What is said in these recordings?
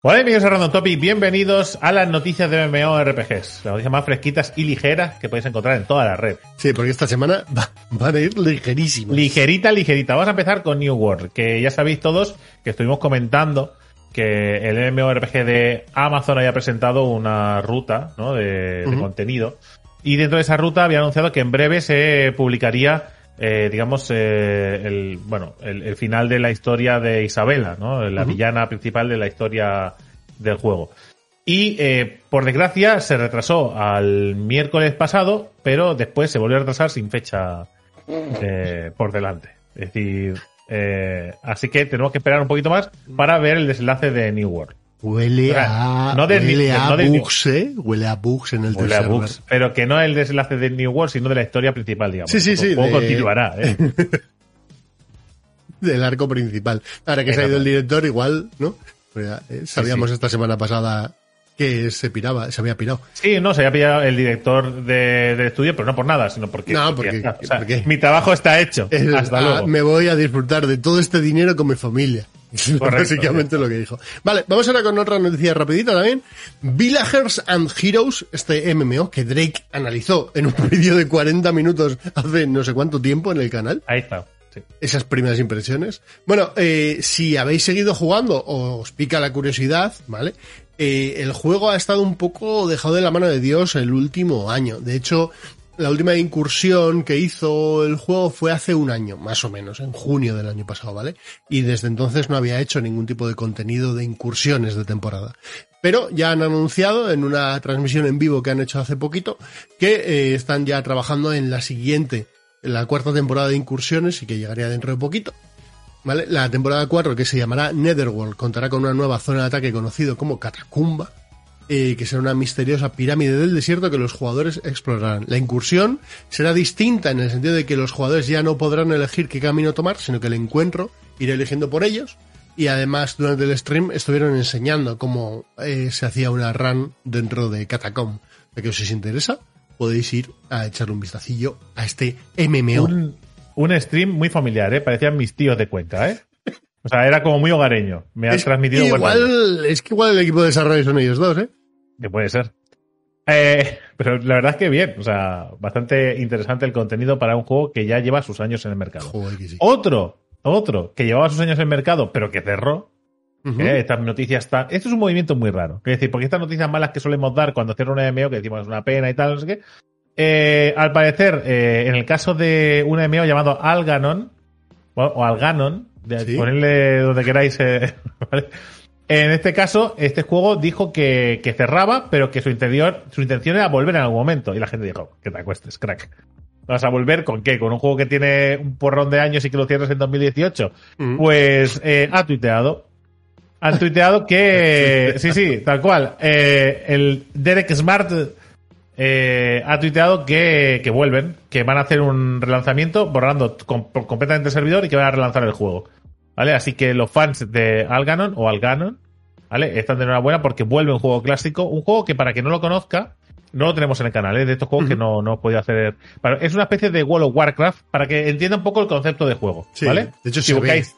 Hola amigos de Random Topic, bienvenidos a las noticias de MMORPGs, las noticias más fresquitas y ligeras que podéis encontrar en toda la red. Sí, porque esta semana va- van a ir ligerísimas. Ligerita, ligerita. Vamos a empezar con New World, que ya sabéis todos que estuvimos comentando que el MMORPG de Amazon había presentado una ruta ¿no? de, contenido y dentro de esa ruta había anunciado que en breve se publicaría eh, digamos eh, el bueno el, el final de la historia de Isabela no la villana principal de la historia del juego. Y eh, por desgracia se retrasó al miércoles pasado pero después se volvió a retrasar sin fecha por delante. Es decir así que tenemos que esperar un poquito más para ver el desenlace de New World Huele O a, no huele a no de- bugs, ¿eh? Huele a bugs en el Huele a tercer bugs, pero que no el desenlace de New World, sino de la historia principal, digamos. Sí, sí, sí, de- continuará, ¿eh? del arco principal. Ahora que se ha ido el director, igual, ¿no? Pues ya, eh, sabíamos sí. esta semana pasada que se piraba, se había pirado. Sí, no, se había pillado el director de, del estudio, pero no por nada, sino porque, No, porque porque-. O sea, mi trabajo está hecho. Es, Hasta ah, luego. Me voy a disfrutar de todo este dinero con mi familia. Básicamente lo que dijo. Vale, vamos ahora con otra noticia rapidita también. Villagers and Heroes, este MMO que Drake analizó en un vídeo de 40 minutos hace no sé cuánto tiempo en el canal. Ahí está. sí. esas primeras impresiones. Bueno, eh, si habéis seguido jugando o os pica la curiosidad, ¿vale? Eh, el juego ha estado un poco dejado de la mano de Dios el último año. De hecho, la última incursión que hizo el juego fue hace un año, más o menos, en junio del año pasado, ¿vale? Y desde entonces no había hecho ningún tipo de contenido de incursiones de temporada. Pero ya han anunciado en una transmisión en vivo que han hecho hace poquito que eh, están ya trabajando en la siguiente, en la cuarta temporada de incursiones y que llegaría dentro de poquito. ¿Vale? La temporada 4, que se llamará Netherworld, contará con una nueva zona de ataque conocido como Catacumba, eh, que será una misteriosa pirámide del desierto que los jugadores explorarán. La incursión será distinta en el sentido de que los jugadores ya no podrán elegir qué camino tomar, sino que el encuentro irá eligiendo por ellos. Y además, durante el stream estuvieron enseñando cómo eh, se hacía una run dentro de Catacomb. De que si os interesa, podéis ir a echarle un vistacillo a este MMO. Un, un stream muy familiar, ¿eh? Parecían mis tíos de cuenta, ¿eh? O sea, era como muy hogareño. Me ha Es- transmitido igual, es que igual el equipo de desarrollo son ellos dos, ¿eh? Que puede ser. Eh, pero la verdad es que bien, o sea, bastante interesante el contenido para un juego que ya lleva sus años en el mercado. Joder, que sí. Otro, otro que llevaba sus años en el mercado, pero que cerró. ¿eh? Estas noticias están. Esto es un movimiento muy raro. Es decir, porque estas noticias malas que solemos dar cuando cierra un MMO, que decimos es una pena y tal, no sé qué. eh, al parecer, eh, en el caso de un MMO llamado Alganon, o, o Alganon, de, Sí. ponedle donde queráis, eh, ¿vale? En este caso, este juego dijo que, que cerraba, pero que su, interior, su intención era volver en algún momento. Y la gente dijo, que te acuestes, crack. ¿Vas a volver con qué? ¿Con un juego que tiene un porrón de años y que lo cierres en 2018? Ujú. Pues eh, ha tuiteado. Han tuiteado que. sí, sí, tal cual. Eh, el Derek Smart eh, ha tuiteado que, que vuelven, que van a hacer un relanzamiento borrando com- completamente el servidor y que van a relanzar el juego. ¿Vale? Así que los fans de Alganon o Alganon, ¿vale? Están de enhorabuena porque vuelve un juego clásico, un juego que para quien no lo conozca, no lo tenemos en el canal, ¿eh? de estos juegos que no, no he podido hacer. es una especie de World of Warcraft para que entienda un poco el concepto de juego, Sí, ¿vale? de hecho si buscáis,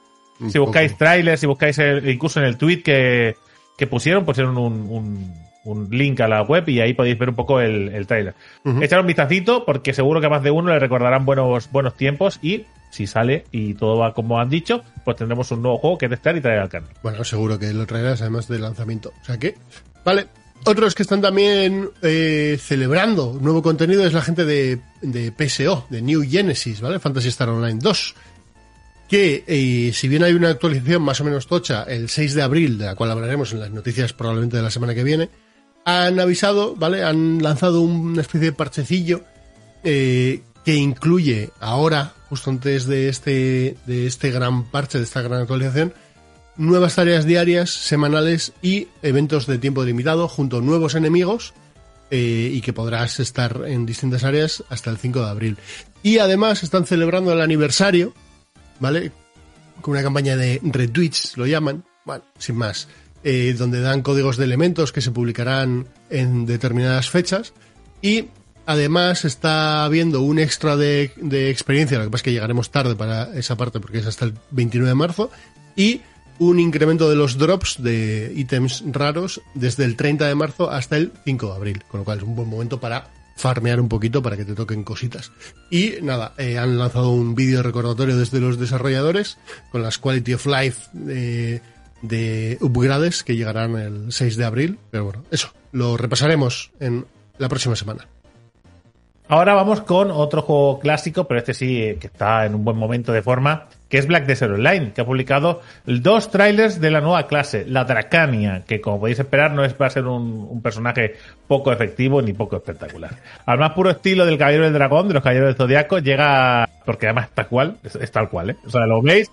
si buscáis trailers, si buscáis el- incluso en el tweet que, que pusieron, pusieron un, un, un link a la web y ahí podéis ver un poco el, el trailer. Ujú. Echar un vistacito porque seguro que a más de uno le recordarán buenos, buenos tiempos y si sale y todo va como han dicho, pues tendremos un nuevo juego que testar y traer al canal. Bueno, seguro que lo traerás además del lanzamiento. O sea que, vale. Otros que están también eh, celebrando nuevo contenido es la gente de, de PSO, de New Genesis, ¿vale? Fantasy Star Online 2. Que eh, si bien hay una actualización más o menos tocha el 6 de abril, de la cual hablaremos en las noticias probablemente de la semana que viene, han avisado, ¿vale? Han lanzado una especie de parchecillo eh, que incluye ahora, justo antes de este, de este gran parche, de esta gran actualización, nuevas tareas diarias, semanales y eventos de tiempo limitado junto a nuevos enemigos eh, y que podrás estar en distintas áreas hasta el 5 de abril. Y además están celebrando el aniversario, ¿vale? Con una campaña de retweets, lo llaman, bueno, sin más, eh, donde dan códigos de elementos que se publicarán en determinadas fechas y además está habiendo un extra de, experiencia, lo que pasa es que llegaremos tarde para esa parte porque es hasta el 29 de marzo, y un incremento de los drops de ítems raros desde el 30 de marzo hasta el 5 de abril, con lo cual es un buen momento para farmear un poquito para que te toquen cositas. Y nada, eh, han lanzado un vídeo recordatorio desde los desarrolladores con las Quality of Life de, de upgrades que llegarán el 6 de abril. Pero bueno, eso, lo repasaremos en la próxima semana. Ahora vamos con otro juego clásico, pero este sí que está en un buen momento de forma, que es Black Desert Online, que ha publicado dos trailers de la nueva clase, la Dracania, que como podéis esperar no es para ser un, personaje poco efectivo ni poco espectacular. Al más puro estilo del Caballero del Dragón, de los Caballeros del Zodiaco, llega, porque además es tal cual, es, tal cual, ¿eh? O sea, lo veis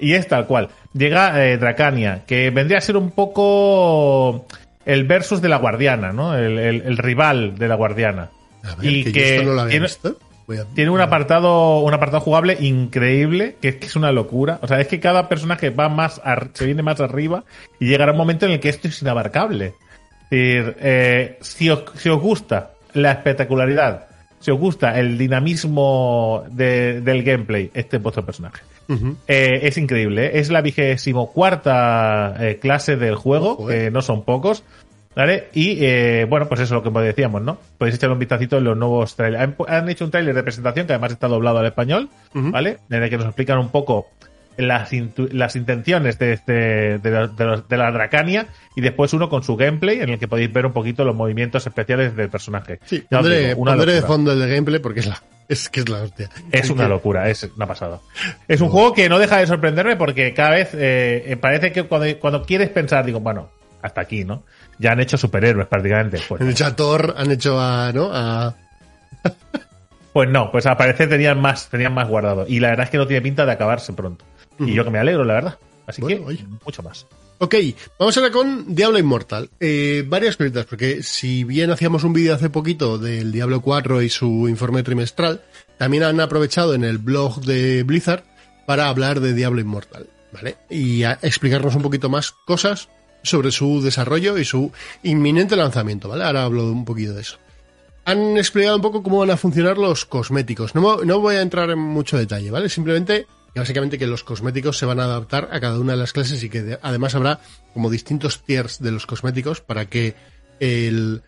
y es tal cual. Llega eh, Dracania, que vendría a ser un poco el versus de la Guardiana, ¿no? El rival de la Guardiana. Ver, y que, que tiene, visto. A, tiene un apartado un apartado jugable increíble que es que es una locura o sea es que cada personaje va más se viene más arriba y llegará un momento en el que esto es inabarcable es decir, eh, si, os, si os gusta la espectacularidad si os gusta el dinamismo de, del gameplay este es vuestro personaje uh -huh. eh, es increíble ¿eh? es la vigésimo cuarta eh, clase del juego Ojo, no son pocos ¿Vale? Y eh, bueno, pues eso es lo que decíamos, ¿no? Podéis echarle un vistacito en los nuevos trailers. Han, han, hecho un trailer de presentación que además está doblado al español, uh -huh. ¿vale? En el que nos explican un poco las, las intenciones de, este, de, de, de, de, la Dracania y después uno con su gameplay en el que podéis ver un poquito los movimientos especiales del personaje. Sí, pondré, digo, pondré de fondo el de gameplay porque es la, es que es la hostia. Es una locura, es una pasada. Es un juego que no deja de sorprenderme porque cada vez eh, parece que cuando, cuando quieres pensar, digo, bueno, hasta aquí, ¿no? Ya han hecho superhéroes prácticamente. Pues, han hecho a Thor, han hecho a, ¿no? A... pues no, pues al parecer tenían más, tenían más guardado. Y la verdad es que no tiene pinta de acabarse pronto. Uh -huh. Y yo que me alegro, la verdad. Así bueno, que, oye. mucho más. Ok, vamos ahora con Diablo Immortal. Eh, varias cositas, porque si bien hacíamos un vídeo hace poquito del Diablo 4 y su informe trimestral, también han aprovechado en el blog de Blizzard para hablar de Diablo Immortal, ¿vale? Y explicarnos un poquito más cosas sobre su desarrollo y su inminente lanzamiento, ¿vale? Ahora hablo un poquito de eso. Han explicado un poco cómo van a funcionar los cosméticos. No, no voy a entrar en mucho detalle, ¿vale? Simplemente básicamente que los cosméticos se van a adaptar a cada una de las clases y que de, además habrá como distintos tiers de los cosméticos para que el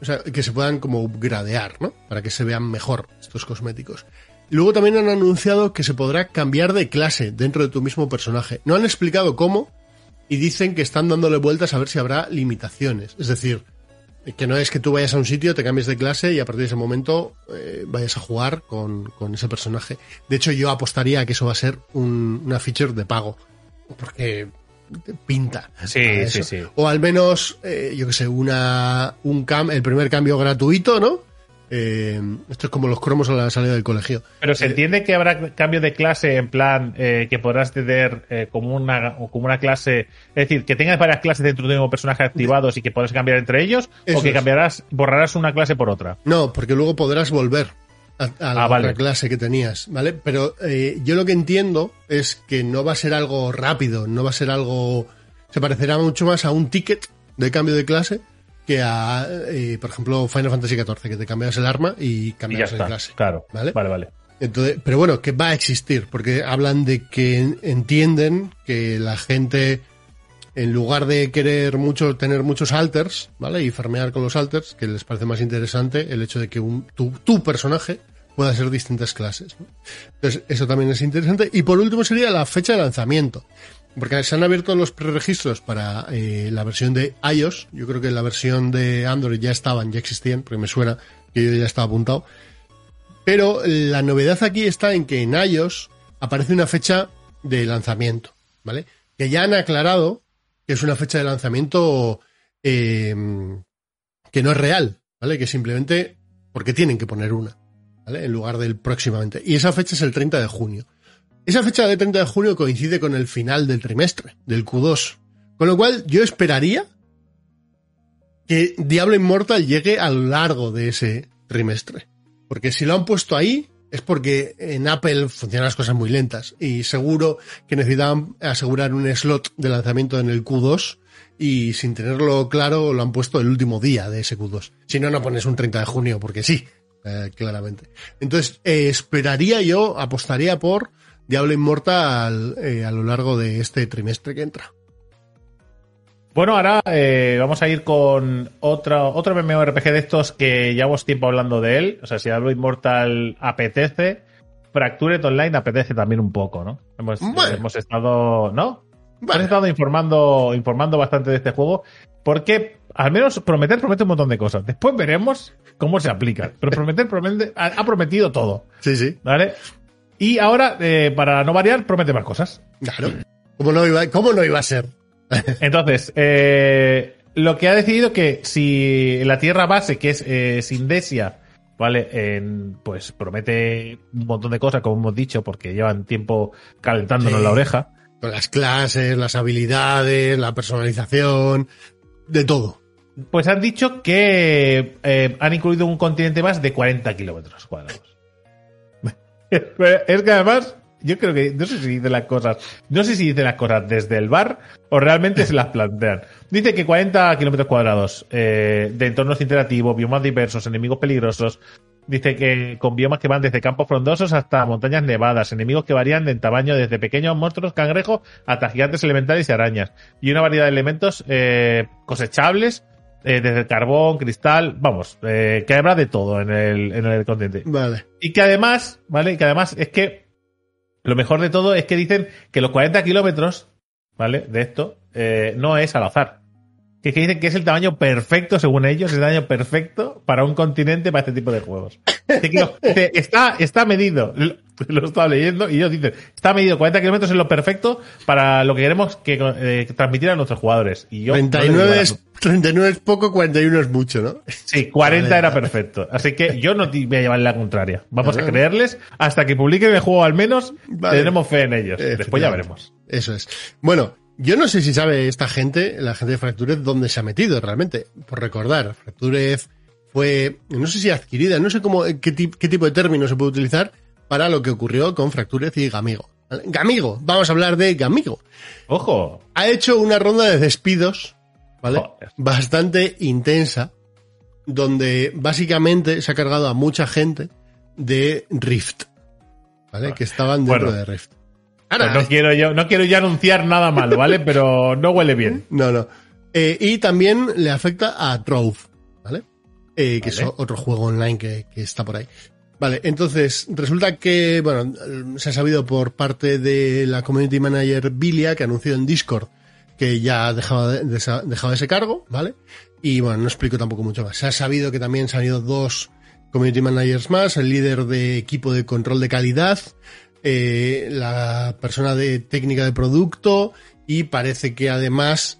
o sea, que se puedan como gradear, ¿no? Para que se vean mejor estos cosméticos. Luego también han anunciado que se podrá cambiar de clase dentro de tu mismo personaje. No han explicado cómo, y dicen que están dándole vueltas a ver si habrá limitaciones. Es decir, que no es que tú vayas a un sitio, te cambies de clase y a partir de ese momento eh, vayas a jugar con, con, ese personaje. De hecho, yo apostaría a que eso va a ser un, una feature de pago. Porque pinta. Sí, sí, sí. O al menos, eh, yo que sé, una, un cam, el primer cambio gratuito, ¿no? Eh, esto es como los cromos a la salida del colegio. Pero se eh, entiende que habrá cambio de clase en plan eh, que podrás tener eh, como una como una clase, es decir, que tengas varias clases dentro de un mismo personaje activados y que puedas cambiar entre ellos, o que cambiarás, borrarás una clase por otra. No, porque luego podrás volver a, a la ah, vale. clase que tenías, ¿vale? Pero yo lo que entiendo es que no va a ser algo rápido, no va a ser algo, se parecerá mucho más a un ticket de cambio de clase que a, eh, por ejemplo, Final Fantasy XIV, que te cambias el arma y cambias de clase. Claro, ¿vale? Vale, vale. Entonces, pero bueno, que va a existir, porque hablan de que entienden que la gente, en lugar de querer mucho, tener muchos alters, ¿vale? Y farmear con los alters, que les parece más interesante el hecho de que un, tu, tu personaje pueda ser distintas clases. ¿no? Entonces, eso también es interesante. Y por último sería la fecha de lanzamiento. Porque se han abierto los preregistros para eh, la versión de iOS. Yo creo que la versión de Android ya estaban, ya existían, porque me suena que yo ya estaba apuntado. Pero la novedad aquí está en que en iOS aparece una fecha de lanzamiento, ¿vale? Que ya han aclarado que es una fecha de lanzamiento eh, que no es real, ¿vale? Que simplemente porque tienen que poner una, ¿vale? En lugar del próximamente. Y esa fecha es el 30 de junio. Esa fecha de 30 de junio coincide con el final del trimestre, del Q2. Con lo cual yo esperaría que Diablo Immortal llegue a lo largo de ese trimestre. Porque si lo han puesto ahí, es porque en Apple funcionan las cosas muy lentas y seguro que necesitaban asegurar un slot de lanzamiento en el Q2 y sin tenerlo claro lo han puesto el último día de ese Q2. Si no, no pones un 30 de junio porque sí, eh, claramente. Entonces, eh, esperaría yo, apostaría por Diablo Immortal eh, a lo largo de este trimestre que entra. Bueno, ahora eh, vamos a ir con otro, otro MMORPG de estos que llevamos tiempo hablando de él. O sea, si Diablo Immortal apetece, Fractured Online apetece también un poco, ¿no? Hemos, Bueno. hemos estado, ¿no? Hemos estado informando, informando bastante de este juego porque al menos prometer promete un montón de cosas. Después veremos cómo se aplican. Pero prometer promete, ha prometido todo, Sí, sí. ¿vale? Y ahora, eh, para no variar, promete más cosas. Claro. ¿Cómo no iba, cómo no iba a ser? Entonces, eh, lo que ha decidido que si la tierra base, que es eh, Sindesia, ¿vale? En- pues promete un montón de cosas, como hemos dicho, porque llevan tiempo calentándonos Sí. la oreja. Con las clases, las habilidades, la personalización, de todo. Pues han dicho que eh, han incluido un continente más de 40 kilómetros cuadrados. es que además, yo creo que, no sé si dicen las cosas, no sé si dicen las cosas desde el bar o realmente se las plantean. Dice que 40 kilómetros cuadrados eh, de entornos interactivos, biomas diversos, enemigos peligrosos. Dice que con biomas que van desde campos frondosos hasta montañas nevadas, enemigos que varían en tamaño desde pequeños monstruos cangrejos hasta gigantes elementales y arañas. Y una variedad de elementos eh, cosechables, eh, desde carbón, cristal, vamos, eh, que habrá de todo en el, en el continente. Vale. Y que además, ¿vale? Y que además es que lo mejor de todo es que dicen que los 40 kilómetros, ¿vale? De esto, eh, no es al azar. Que, que dicen que es el tamaño perfecto, según ellos, el tamaño perfecto para un continente para este tipo de juegos. Está, está medido. Lo, estaba leyendo y ellos dicen, está medido 40 kilómetros es lo perfecto para lo que queremos que eh, transmitir a nuestros jugadores. Y yo no le digo 39, nada. es, 39 es poco, 41 es mucho, ¿no? Sí, 40 Vale. era perfecto. Así que yo no voy a llevar la contraria. Vamos a Claro. creerles hasta que publiquen el juego al menos. Vale. Tenemos fe en ellos. Después ya veremos. Eso es. Bueno, yo no sé si sabe esta gente, la gente de Fractured, dónde se ha metido realmente. Por recordar, Fractured fue, no sé si adquirida, no sé cómo, qué tipo de término se puede utilizar para lo que ocurrió con Fractured y Gamigo. ¿Vale? Gamigo, vamos a hablar de Gamigo. Ojo. Ha hecho una ronda de despidos, ¿vale? Joder. Bastante intensa, donde básicamente se ha cargado a mucha gente de Rift, ¿vale? Que estaban dentro Bueno. de Rift. Pues Ahora, no quiero yo, no quiero yo anunciar nada malo, ¿vale? Pero no huele bien. No, no. Eh, y también le afecta a Trove, ¿vale? Eh, que Vale. es otro juego online que, que está por ahí. Vale, entonces resulta que, bueno, se ha sabido por parte de la community manager Bilia, que anunció en Discord que ya dejaba, de, desa- dejaba ese cargo, ¿vale? Y bueno, no explico tampoco mucho más. Se ha sabido que también se han ido dos community managers más, el líder de equipo de control de calidad, eh, la persona de técnica de producto y parece que además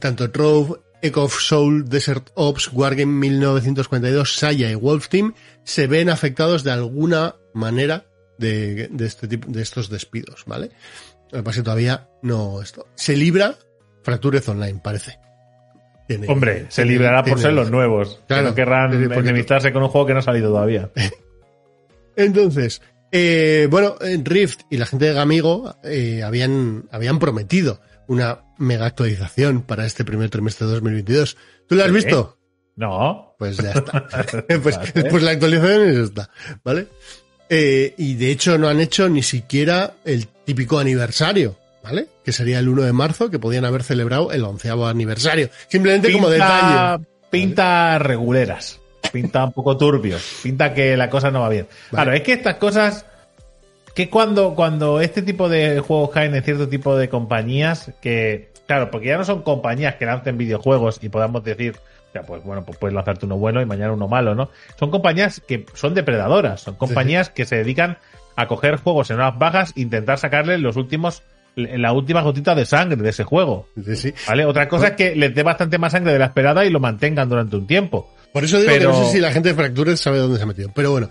tanto Trove, Echo of Soul, Desert Ops, Wargame 1942, Saya y Wolf Team se ven afectados de alguna manera de, de este tipo, de estos despidos, ¿vale? Lo que pasa es que todavía no esto. Se libra Fractured Online, parece. Tiene- Hombre, se tiene- librará por ser los nuevos. Claro. que no querrán enemistarse con un juego que no ha salido todavía. Entonces, eh, bueno, en Rift y la gente de Gamigo eh, habían, habían prometido una mega actualización para este primer trimestre de 2022. ¿Tú la has visto? No. Pues ya está. pues, pues la actualización es esta, ¿vale? Eh, y de hecho no han hecho ni siquiera el típico aniversario, ¿vale? Que sería el 1 de marzo, que podían haber celebrado el onceavo aniversario. Simplemente como detalle. Pinta reguleras. Pinta un poco turbio. Pinta que la cosa no va bien. Claro, es que estas cosas. Que cuando, cuando este tipo de juegos caen en cierto tipo de compañías, que. Claro, porque ya no son compañías que lancen videojuegos y podamos decir. Ya, pues bueno, pues puedes lanzarte uno bueno y mañana uno malo, ¿no? Son compañías que son depredadoras, son compañías que se dedican a coger juegos en horas bajas e intentar sacarle los últimos, la última gotita de sangre de ese juego. Sí, sí. ¿Vale? Otra cosa es que les dé bastante más sangre de la esperada y lo mantengan durante un tiempo. Por eso digo Pero- que no sé si la gente de Fractured sabe dónde se ha metido. Pero bueno,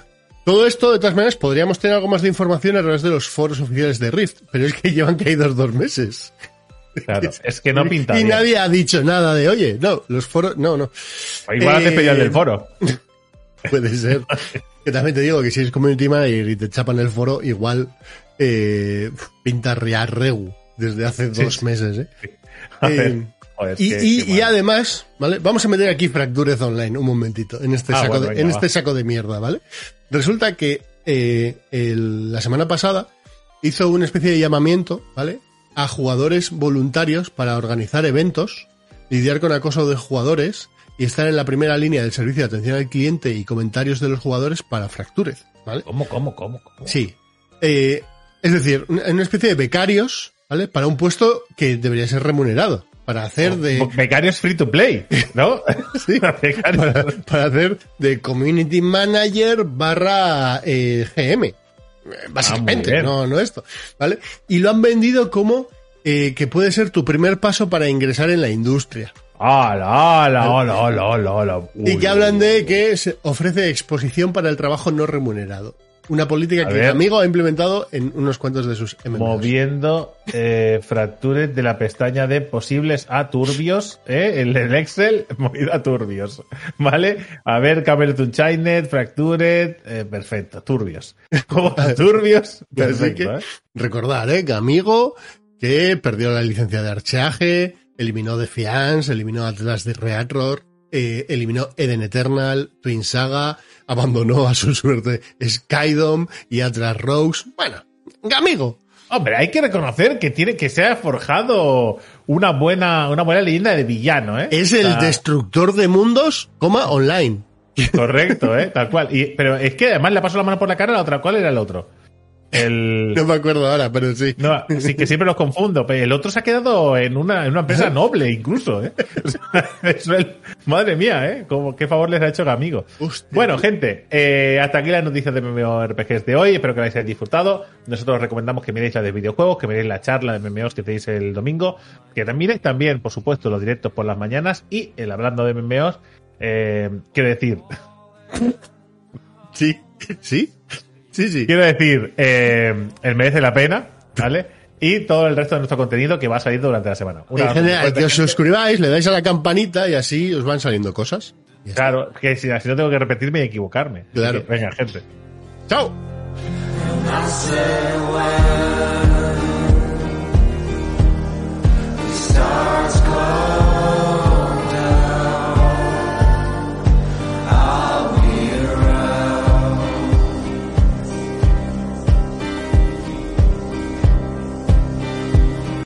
Todo esto, de todas maneras, podríamos tener algo más de información a través de los foros oficiales de Rift, pero es que llevan caídos dos meses. Claro, es que no pinta y bien. nadie ha dicho nada de, oye, no, los foros, no, no. Igual has Eh, al del foro. Puede ser. que también te digo que si eres community manager y te chapan el foro, igual eh, pinta Riarregu desde hace Sí, dos sí. meses, ¿eh? A ver, Eh, joder, y, qué- y- qué y mal. además, ¿vale? Vamos a meter aquí Fractured Online un momentito, en este, Ah, saco, bueno, de, venga, en va. este saco de mierda, ¿vale? Resulta que eh, el- la semana pasada hizo una especie de llamamiento, ¿vale? A jugadores voluntarios para organizar eventos, lidiar con acoso de jugadores y estar en la primera línea del servicio de atención al cliente y comentarios de los jugadores para Fractured, ¿vale? ¿Cómo, cómo, cómo? cómo? Sí. Eh, es decir, una especie de becarios, ¿vale? Para un puesto que debería ser remunerado. Para hacer de. Becarios free to play, ¿no? Sí. Para, para hacer de community manager barra eh, GM. Eh, Básicamente, Ah, no, no esto. ¿Vale? Y lo han vendido como eh, que puede ser tu primer paso para ingresar en la industria. ¡Hala, hala, hala, hala, hala, y que hablan de que se ofrece exposición para el trabajo no remunerado. Una política A que el amigo ha implementado en unos cuantos de sus MMOs. Moviendo eh, fracturas de la pestaña de posibles a turbios, ¿eh? El, el Excel, movido a turbios. ¿Vale? A ver, Camelot Chainet, Fractured, eh, perfecto, turbios. Como turbios, Así perfecto, que ¿eh? recordar, ¿eh? Que amigo que perdió la licencia de archeaje, eliminó Defiance, eliminó Atlas de Reatror, eh, eliminó Eden Eternal, Twin Saga, abandonó a su suerte Skydom y Atlas Rose. Bueno, amigo. Hombre, hay que reconocer que tiene que se ha forjado una buena, una buena leyenda de villano, ¿eh? Es el O sea, destructor de mundos, coma, online. Correcto, ¿eh? Tal cual. Y, pero es que además le pasó la mano por la cara a la otra. ¿Cuál era el otro? El... No me acuerdo ahora, pero sí. No, sí que siempre los confundo. Pero el otro se ha quedado en una, en una empresa noble, incluso, ¿eh? Madre mía, ¿eh? Como, qué favor les ha hecho el amigo. Hostia. Bueno, gente, eh, hasta aquí las noticias de MMORPGs de hoy. Espero que las hayáis disfrutado. Nosotros os recomendamos que miréis la de videojuegos, que miréis la charla de MMOs que tenéis el domingo, que también miréis también, por supuesto, los directos por las mañanas y el hablando de MMOs. Eh, quiero decir, Sí, sí, Quiero decir, eh, él merece la pena, ¿vale? Y todo el resto de nuestro contenido que va a salir durante la semana. Una que os suscribáis, le dais a la campanita y así os van saliendo cosas. Claro, que si, así no tengo que repetirme y equivocarme. Claro. Venga, gente. ¡Chao!